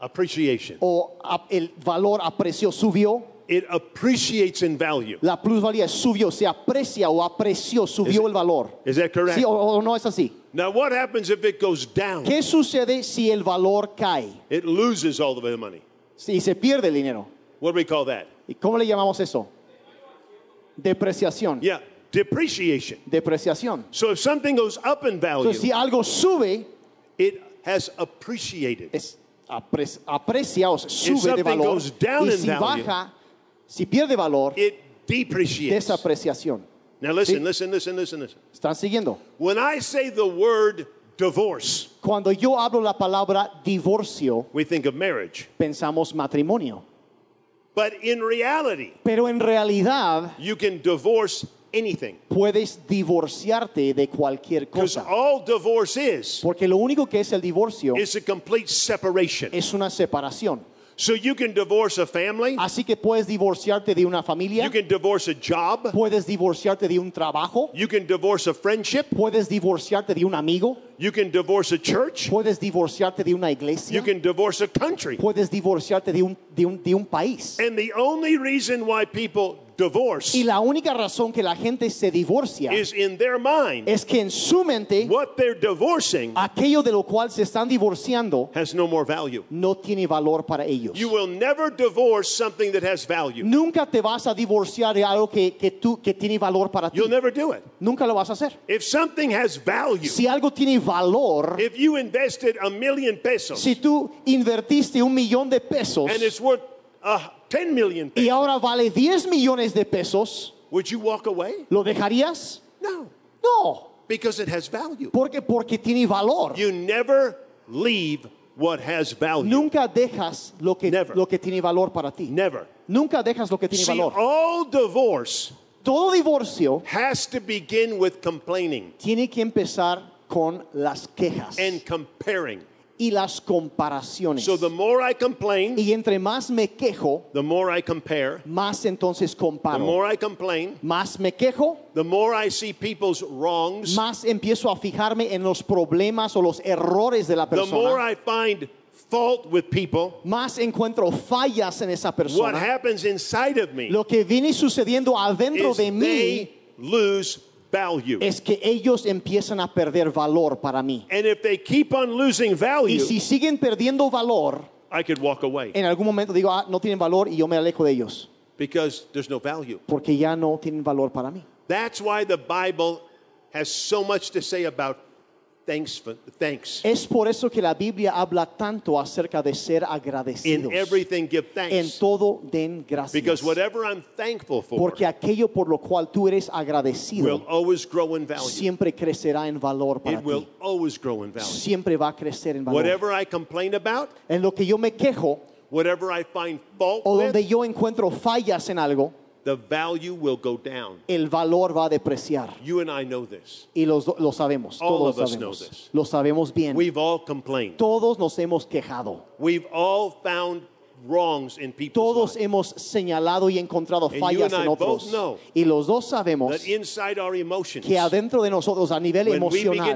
Appreciation. o el valor apreció, subió. It appreciates in value. La plusvalía subió, se aprecia o apreció, subió Is- el valor. Is that correct? ¿Sí o, o no es así? Now, what happens if it goes down? ¿Qué sucede si el valor cae? It loses all of the money. Si se pierde el dinero. What do we call that? ¿Y cómo le llamamos eso? Depreciación. Yeah, depreciation. Depreciación. So if something goes up in value, Entonces, si algo sube, it has appreciated. es apre- aprecia o sea, sube de something valor. goes down Y in si value, baja, si pierde valor, It depreciates. desapreciación. Now listen, Sí. listen, listen, listen, listen. ¿Están siguiendo? When I say the word divorce, Cuando yo hablo la palabra divorcio, we think of marriage. pensamos matrimonio. But in reality, Pero en realidad you can divorce anything. puedes divorciarte de cualquier Because cosa. all divorce is, Porque lo único que es el divorcio is a complete separation. es una separación. So you can divorce a family, Así que puedes divorciarte de una familia, you can divorce a job, puedes divorciarte de un trabajo, you can divorce a friendship, puedes divorciarte de un amigo, you can divorce a church, puedes divorciarte de una iglesia, you can divorce a country. puedes divorciarte de un, de un, de un país. And the only reason why people divorce Y la única razón que la gente se divorcia is in their mind es que en su mente what they're divorcing aquello de lo cual se están divorciando has no more value. no tiene valor para ellos. You will never divorce something that has value. Nunca te vas a divorciar de algo que, que, tú, que tiene valor para ti. You'll never do it. Nunca lo vas a hacer. If something has value, Si algo tiene valor, if you invested a million pesos si tú invertiste un millón de pesos and it's worth uh, 10 million y pesos, ahora vale 10 millones de pesos, would you walk away? ¿lo dejarías? No, No, because it has value. porque porque tiene valor. You never leave what has value. Nunca dejas lo que, Never. lo que tiene valor para ti. Never. Nunca dejas lo que tiene See, valor. all divorce Todo divorcio has to begin with complaining tiene que empezar con las quejas and comparing. Y las comparaciones. So the more I complain, Y entre más me quejo, the more I compare. más entonces The comparo. more I complain, Más me quejo, the more I see people's wrongs. más empiezo a fijarme en los problemas o los errores de la The more persona. I find fault with people, Más encuentro fallas en esa what persona. happens inside of me Lo que viene sucediendo adentro is de mí they lose value. es que ellos empiezan a perder valor para mí. And if they keep on losing Y value, si siguen perdiendo valor, I could walk away en algún momento digo, ah, no tienen valor y yo me alejo de ellos, because there's no value. porque ya no tienen valor para mí. That's why the Bible has so much to say about thanks. For, thanks. Es por eso que la Biblia habla tanto acerca de ser In agradecidos. everything, give En thanks. todo den gracias. Because whatever I'm thankful for Porque aquello por lo cual tú eres will agradecido always grow in value. siempre crecerá en valor para It will always grow in value. Siempre va a crecer en valor. Whatever I complain about, En lo que yo me quejo whatever I find fault o donde with, yo encuentro fallas en algo, the value will go down. el valor va a depreciar. You and I know this. Y los do- lo sabemos, All todos of us know sabemos. this. Lo sabemos bien. We've all complained. Todos nos hemos quejado. We've all found wrongs in people's Todos lives. hemos señalado y encontrado you fallas and en otros. Y los dos sabemos That inside our emotions, que adentro de nosotros, a nivel emocional,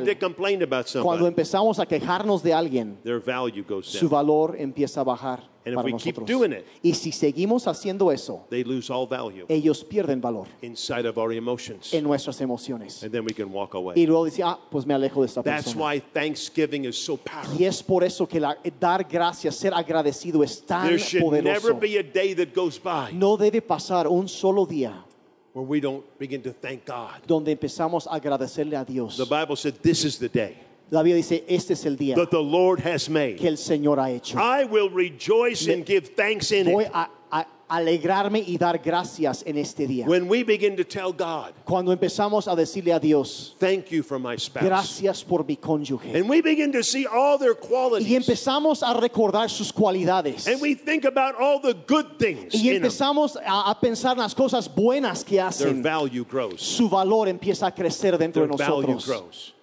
about cuando somebody, empezamos a quejarnos de alguien, their value goes su valor empieza a bajar And if para we keep nosotros. doing it, y si seguimos haciendo eso, They lose all value ellos pierden valor inside of our emotions. en nuestras emociones. And then we can walk Y away. luego dice, ah, pues me alejo de esta That's persona. why Thanksgiving is so powerful. Y es por eso que la- dar gracias, ser agradecido es tan There should never poderoso. be a day that goes by No debe pasar un solo día where we don't begin to thank God. donde empezamos a agradecerle a Dios. The Bible said, This is the day La Biblia dice, este es el día that the Lord has que made. el Señor ha hecho. I will rejoice and give thanks in Voy it. a, a alegrarme y dar gracias en este día. When we begin to tell God, Cuando empezamos a decirle a Dios, Thank you for my spouse. gracias por mi cónyuge. And we begin to see all their Y qualities. empezamos a recordar sus cualidades. And we think about all the good things Y in them. empezamos a, a pensar en las cosas buenas que Their hacen. value grows. Su valor empieza a crecer dentro Their de value nosotros. grows.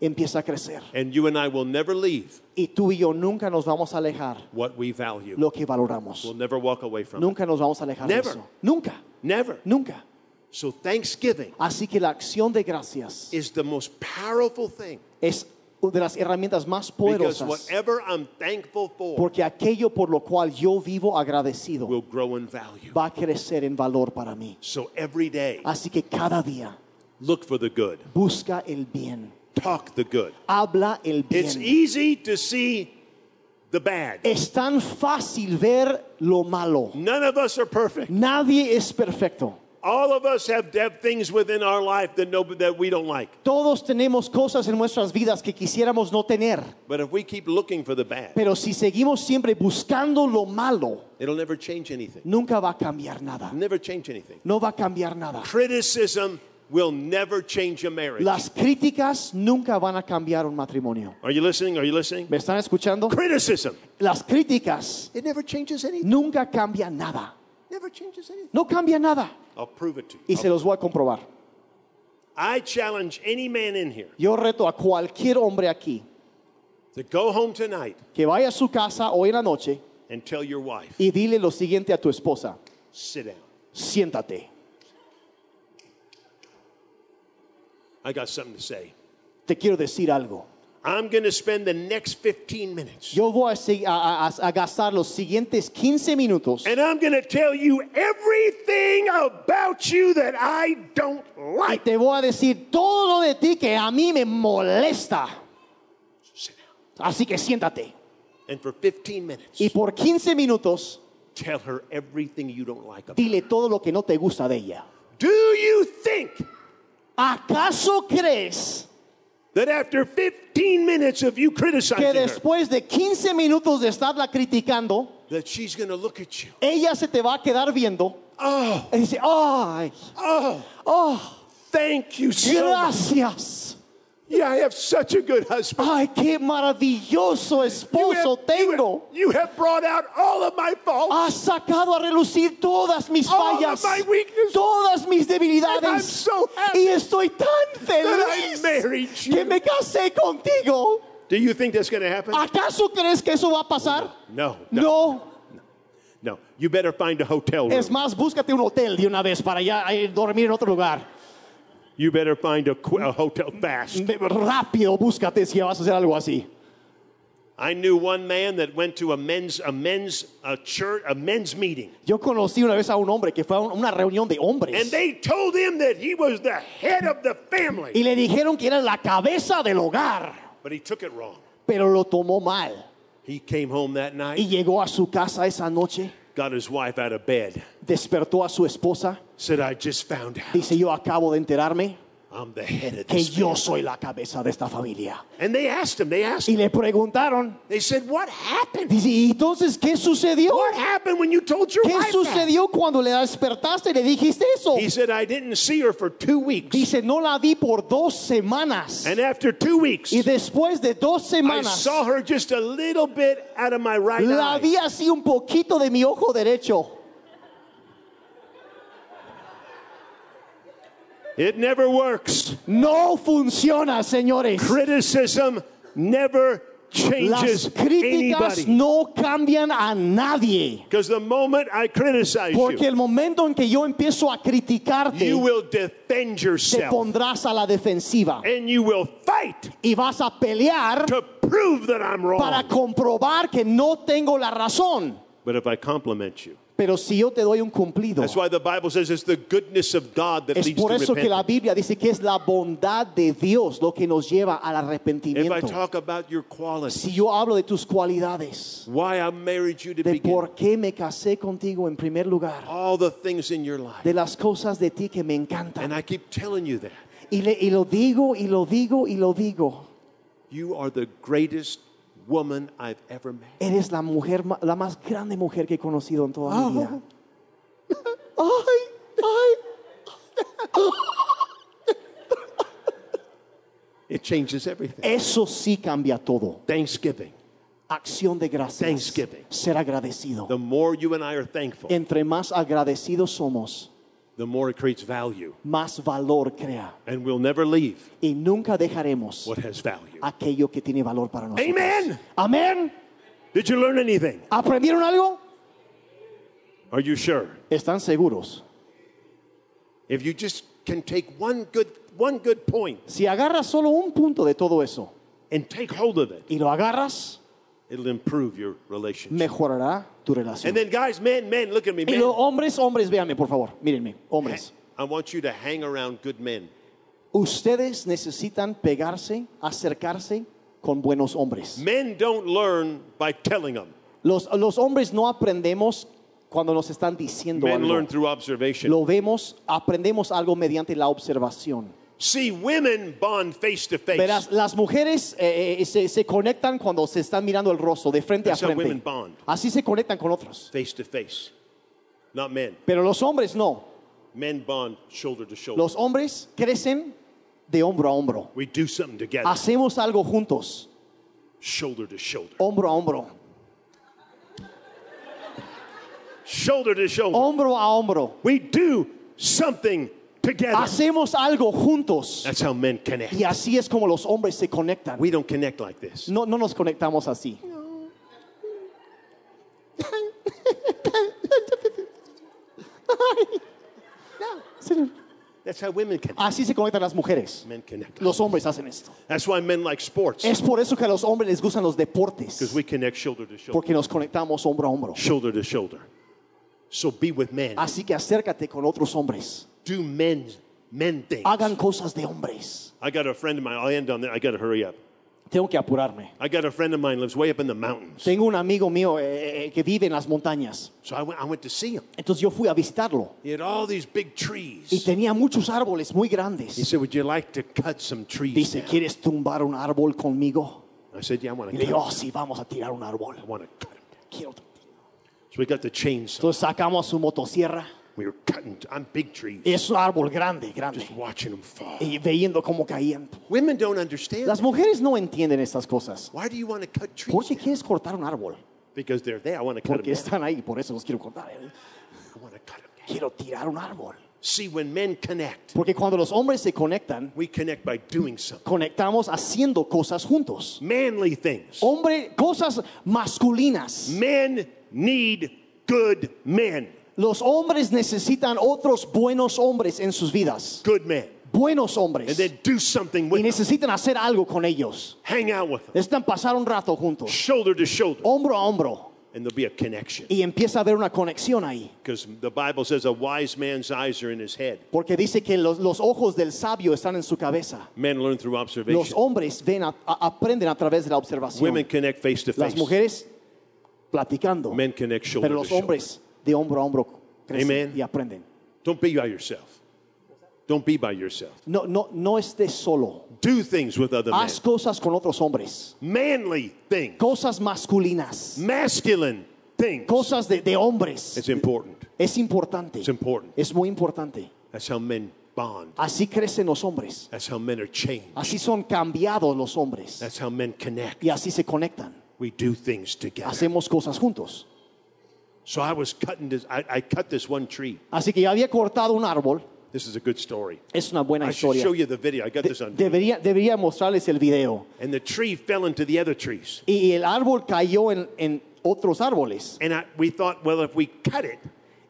Empieza a crecer. And you and I will never leave Y tú y yo nunca nos vamos a alejar what we value. lo que valoramos. We'll never walk away from it. Nunca nos vamos a alejar de Never. eso. Nunca. Never. Nunca. So Thanksgiving Así que la acción de gracias is the most powerful thing es una de las herramientas más because poderosas. whatever I'm thankful for Porque aquello por lo cual yo vivo agradecido will grow in value. va a crecer en valor para mí. So every day, Así que cada día look for the good. busca el bien. Talk the good. Habla el It's bien. easy to see the bad. Es tan fácil ver lo malo. None of us are perfect. Nadie es perfecto. All of us have, have things within our life that, no, that we don't like. Todos tenemos cosas en nuestras vidas que quisiéramos no tener. But if we keep looking for the bad, Pero si seguimos siempre buscando lo malo, it'll never change anything. nunca va a cambiar nada. Never change anything. No va a cambiar nada. Criticism will never change a marriage. Las críticas nunca van a cambiar un matrimonio. Are you listening? Are you listening? ¿Me están escuchando? Criticism. Las críticas It never changes anything. nunca cambian nada. Never changes anything. No cambia nada. I'll prove it to you. Y se los voy a comprobar. I challenge any man in here Yo reto a cualquier hombre aquí to go home tonight que vaya a su casa hoy en la noche and tell your wife, y dile lo siguiente a tu esposa. sit down. Siéntate. I got something to say. Te quiero decir algo. I'm going to spend the next 15 minutes Yo voy a, a- a- gastar los siguientes 15 minutos and I'm going to tell you everything about you that I don't y like. te voy a decir todo lo de ti que a mí me molesta. Sit down. Así que siéntate. And for 15 minutes, Y por 15 minutos, tell her everything you don't like about dile todo lo que no te gusta de ella. Do you think ¿Acaso crees that after 15 minutes of you que criticizing her, después de 15 minutos de estarla criticando, that she's going to look at you? ella se te va a quedar viendo Oh, y dice, ay, oh, oh, thank you so much. Yeah, I have such a good husband. Ay, qué maravilloso You esposo have, you tengo. have- you have brought out all of my faults. Has sacado a relucir todas mis All of fallas, my weaknesses. todas mis And I'm debilidades. so happy Y estoy tan that I feliz married que you. me casé contigo. Do you think that's going to happen? ¿Acaso crees que eso va a pasar? No, no, No. no. You better find a hotel room. Es más, búscate un hotel de una vez para ya eh, dormir en otro lugar. You better find a, hotel fast. Rápido, búscate si vas a hacer algo así. I knew one man that went to a men's a men's a church a men's meeting, Yo conocí una vez a un hombre que fue a un- una reunión de hombres and they told him that he was the head of the family, y le dijeron que era la cabeza del hogar, but he took it wrong. pero lo tomó mal. He came home that Y night, llegó a su casa esa noche, got his wife out of bed, despertó a su esposa, said, "I just found out. Dice yo acabo de enterarme I'm the head of que this." yo family." soy la cabeza de esta familia. And they asked him. They asked. Y le preguntaron, they said, "What happened? dice, ¿y entonces qué sucedió? What happened when you told your ¿Qué wife that?" sucedió cuando le despertaste y le dijiste eso? He said, "I didn't see her for two weeks, Dice, no la vi por dos semanas. and after two weeks, Y después de dos I semanas, saw her just a little bit out of my right la eye." vi así un poquito de mi ojo derecho. It never works. No funciona, señores. Criticism never changes Las críticas anybody. no cambian a nadie. Because the moment I criticize Porque you, el momento en que yo empiezo a criticarte, you will defend te yourself pondrás a la defensiva and you will fight y vas a pelear to prove that I'm para wrong. comprobar que no tengo la razón. But if I compliment you, Pero si yo te doy un cumplido, that's why the Bible says it's the goodness of God that es leads por to eso que la repentance. Biblia dice que es la bondad de Dios lo que nos lleva al If I arrepentimiento. talk about your qualities, Si yo hablo de tus cualidades, why I married you to de begin, por qué me casé contigo en primer lugar, all the things in your life, de las cosas de ti que me and encantan. I keep telling you that Y, le- y lo digo y lo digo y lo digo. you are the greatest woman I've ever met. Eres la mujer, la más grande mujer que he conocido en toda mi vida. Oh. Ay, ay. It changes everything. Eso sí cambia todo. Thanksgiving. Acción de gracias. Thanksgiving. Ser agradecido. The more you and I are thankful, Entre más agradecidos somos, the more it creates value. más valor crea. And we'll never leave Y nunca dejaremos what has value. aquello que tiene valor para nosotros. Amen. Amén. Did you learn anything? ¿Aprendieron algo? Are you sure? ¿Están seguros? If you just can take one good one good point Si agarras solo un punto de todo eso and take hold of it, y lo agarras, it'll improve your relationship. mejorará tu relación. And then guys, men, men, look at me, Y los hombres, hombres, véanme por favor, mírenme, hombres. I want you to hang around good men. Ustedes necesitan pegarse, acercarse con buenos hombres. Men don't learn by telling them. Los, los hombres no aprendemos cuando nos están diciendo Men learn algo. through observation. Lo vemos, aprendemos algo mediante la observación. See, women bond face to face. Verás, las mujeres eh, eh, se, se conectan cuando se están mirando el rostro, de frente That's a how frente. women bond. Así se conectan con otros. Face to face. Not men. Pero los hombres no. Men bond shoulder to shoulder. Los hombres crecen de hombro a hombro. We do something together. Hacemos algo juntos, Shoulder to shoulder. hombro a hombro. Shoulder to shoulder. Hombro a hombro. We do something together. Hacemos algo juntos. That's how men connect. Y así es como los hombres se conectan. We don't connect like this. No, no nos conectamos así. No. That's how women connect. Así se conectan las mujeres. Men connect. Los hombres hacen esto. That's why men like sports. Es por eso que a los hombres les gustan los deportes. We connect shoulder to shoulder. Porque nos conectamos hombro a hombro. Shoulder to shoulder. So be with men. Así que acércate con otros hombres. Do men men things. Hagan cosas de hombres. I got a friend of mine. I'll end on that. I got to hurry up. Tengo que apurarme. I got a friend of mine lives way up in the mountains. Tengo un amigo mío eh, eh, que vive en las montañas. So I went, I went to see him. Entonces yo fui a visitarlo. He had all these big Y trees. tenía muchos árboles muy He grandes. said, Would you like to cut some trees? Dice, down?" ¿quieres tumbar un árbol conmigo? I said, Yeah, I want Y to le cut digo, 'em. oh, sí, vamos a tirar un árbol. I want to cut him down. Quiero- So we got the chainsaw. Entonces sacamos su motosierra. We were cutting. I'm big trees. Es un árbol grande, grande. Just watching them fall. Y viendo cómo caían. Women don't understand. Las mujeres no entienden estas cosas. Why do you want to cut trees? ¿Por qué quieres cortar un árbol? Because they're there. I want to cut Porque them están ahí, por eso los quiero cortar. I want to cut them. Quiero tirar un árbol. See, when men connect, Porque cuando los hombres se conectan, we connect by doing something. conectamos haciendo cosas juntos. Manly things. Hombre, cosas masculinas. Men need good men. Los hombres necesitan otros buenos hombres en sus vidas. Good men. Buenos And hombres. then do something Y with them. necesitan hacer algo con ellos. Hang out with them. Necesitan pasar un rato juntos. Shoulder to shoulder. Hombro a hombro. And there'll be a connection. Y empieza a haber una conexión ahí. Because the Bible says a wise man's eyes are in his head. Porque dice que los, los ojos del sabio están en su cabeza. Men learn through Los observation. hombres ven a- a- aprenden a través de la observación. Women connect face to Las face. mujeres platicando. Men connect shoulder Pero los hombres de hombro a hombro crecen Amen. y aprenden. Don't be by yourself. Don't be by yourself. No, no, no estés solo. Do things with other men. Haz cosas con otros hombres. Manly things. Cosas masculinas. Masculine things. Cosas de, de hombres. It's important. Es importante. It's important. Es muy importante. That's how men bond. Así crecen los hombres. That's how men are changed. Así son cambiados los hombres. That's how men connect. Y así se conectan. We do things together. Hacemos cosas juntos. So I was cutting this. I, I cut this one tree. Así que yo había cortado un árbol. This is a good story. Es una buena I should historia. show you the video. I got this on. debería, debería mostrarles el video. And the tree fell into the other trees. Y el árbol cayó en, en otros árboles. And I, we thought, well, if we cut it,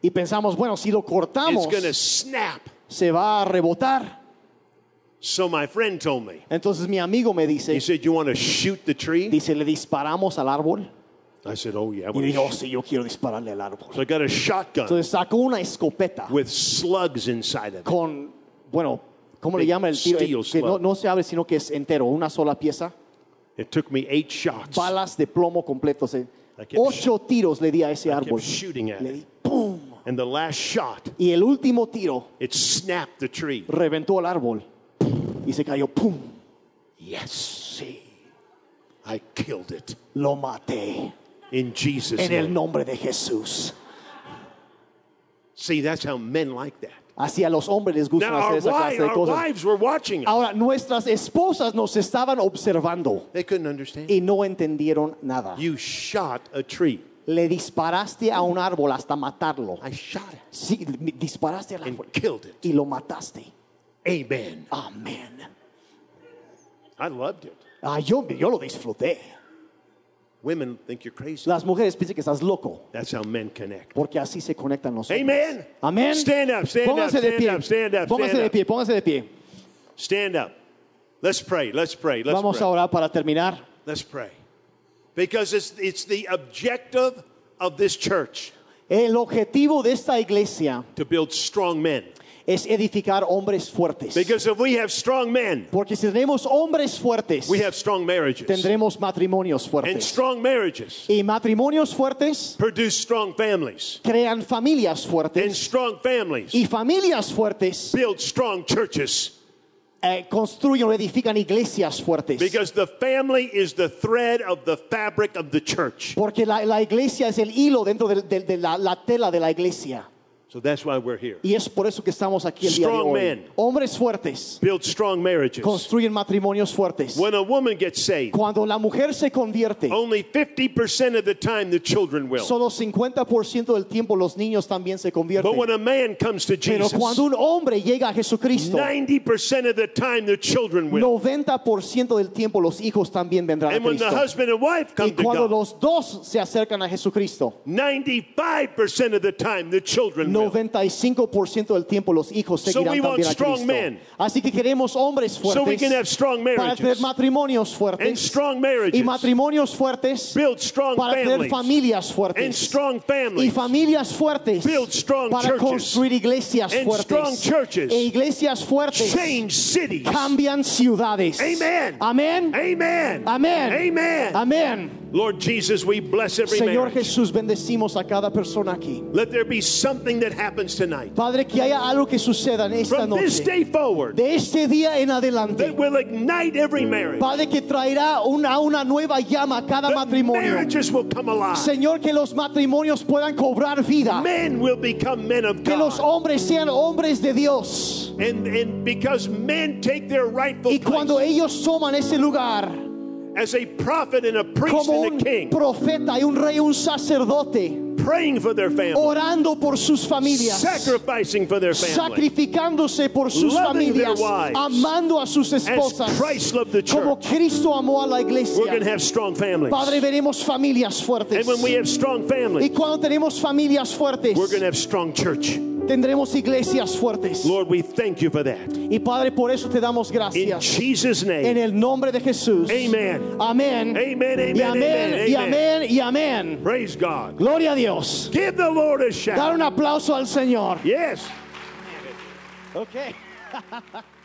Y pensamos, bueno, si lo cortamos, it's going to snap. se va a rebotar. So my friend told me. Entonces mi amigo me He dice, said, "You want to shoot the tree?" dice, ¿le disparamos al árbol? I said, "Oh yeah." Y digo, shoot." sí, yo quiero dispararle al árbol. So I got a shotgun Entonces sacó una escopeta with slugs inside of it. con, bueno, ¿cómo le llama el tiro? steel Eh, Que no, no se abre, sino que es entero, una sola pieza. It took me eight shots. Balas de plomo completos. eh. Ocho tiros le di a ese árbol. shooting at Le di, ¡pum! And the last shot, Y el último tiro it snapped the tree. reventó el árbol y se cayó, ¡pum! Yes, Sí, I killed it lo maté in Jesus' en el nombre de Jesús. See, that's how men like that. Así a los hombres les gusta hacer esa clase de cosas. Ahora, nuestras esposas nos estaban observando They couldn't understand. y no entendieron nada. You shot a tree. Le disparaste a un árbol hasta matarlo. I shot it Sí, disparaste al árbol killed it. y lo mataste. Amen. Amén. I loved it. Ah, yo, yo lo disfruté. Women think you're crazy. Las mujeres piensan que estás loco That's how men connect. porque así se conectan los hombres. Amen. Amén. Stand up, stand up, pónganse de stand pie. up, stand up, pónganse stand de up. pie, pónganse de pie. Stand up. Let's pray. Let's pray. Let's Vamos pray. a orar para terminar. Let's pray. Because it's, it's the objective of this church El objetivo de esta iglesia to build strong men. Es edificar hombres fuertes. Because if we have strong men, Porque si tenemos hombres fuertes, we have strong marriages. tendremos matrimonios fuertes. And strong marriages Y matrimonios fuertes produce strong families. crean familias fuertes. And strong families Y familias fuertes build strong churches. eh, construyen o edifican iglesias fuertes. Because the family is the thread of the fabric of the church. Porque la, la iglesia es el hilo dentro de, de- de la, la tela de la iglesia. So that's why we're here. Y es por eso que estamos aquí el día de Strong hoy. men. Hombres fuertes Build strong marriages. construyen matrimonios fuertes. When a woman gets saved, Cuando la mujer se convierte, only 50% of the time the children will. solo 50% del tiempo los niños también se But convierten. when a man comes to Pero Jesus, cuando un hombre llega a Jesucristo, 90% of the time the children will. 90% del tiempo los hijos también vendrán a And when the Cristo. husband and wife Y come to cuando God, los dos se acercan a Jesucristo, 95% of the time the children will. Will. 95% del tiempo los hijos So seguirán we want también a strong Cristo. men. Así que queremos hombres So fuertes strong para tener matrimonios fuertes y matrimonios fuertes Build strong para tener familias and fuertes y familias fuertes Build strong para churches construir iglesias and fuertes strong churches e iglesias fuertes Change cities. cambian ciudades. Amen. Amén. Amen. Amén. Amen. Amén. Lord Jesus, we bless every Señor. Jesús, bendecimos a cada persona aquí. Let there be something that happens tonight. Padre, que haya algo que suceda en esta From this noche. day forward, De este día en adelante. that will ignite every marriage. Padre, que traerá una, una nueva llama a cada That matrimonio. marriages will come alive. Señor, que los matrimonios puedan cobrar vida. Men will become men of Que los God. hombres sean hombres de Dios. And, and because men take their rightful Y cuando place ellos toman ese lugar as a prophet and a priest como and un a king, profeta y un rey, un sacerdote, praying for their family, orando por sus familias, sacrificing for their family, sacrificándose por sus Loving their familias, wives. amando a sus as esposas, Christ loved the como church. Cristo amó a la We're going to iglesia. have strong families. Padre, veremos familias fuertes. And when we have strong Y families, cuando tenemos familias fuertes, we're going to have strong church. Tendremos iglesias fuertes. Lord, we thank you for that. Y Padre, por eso te damos In gracias. Jesus' En name. el nombre de Jesús. Amen. Amén. Amen, amen, Y amén. amen, Y amen. amén. Y amén. Praise God. Gloria a Dios. Give the Lord a Dar shout. un aplauso al Señor. Yes. Ok.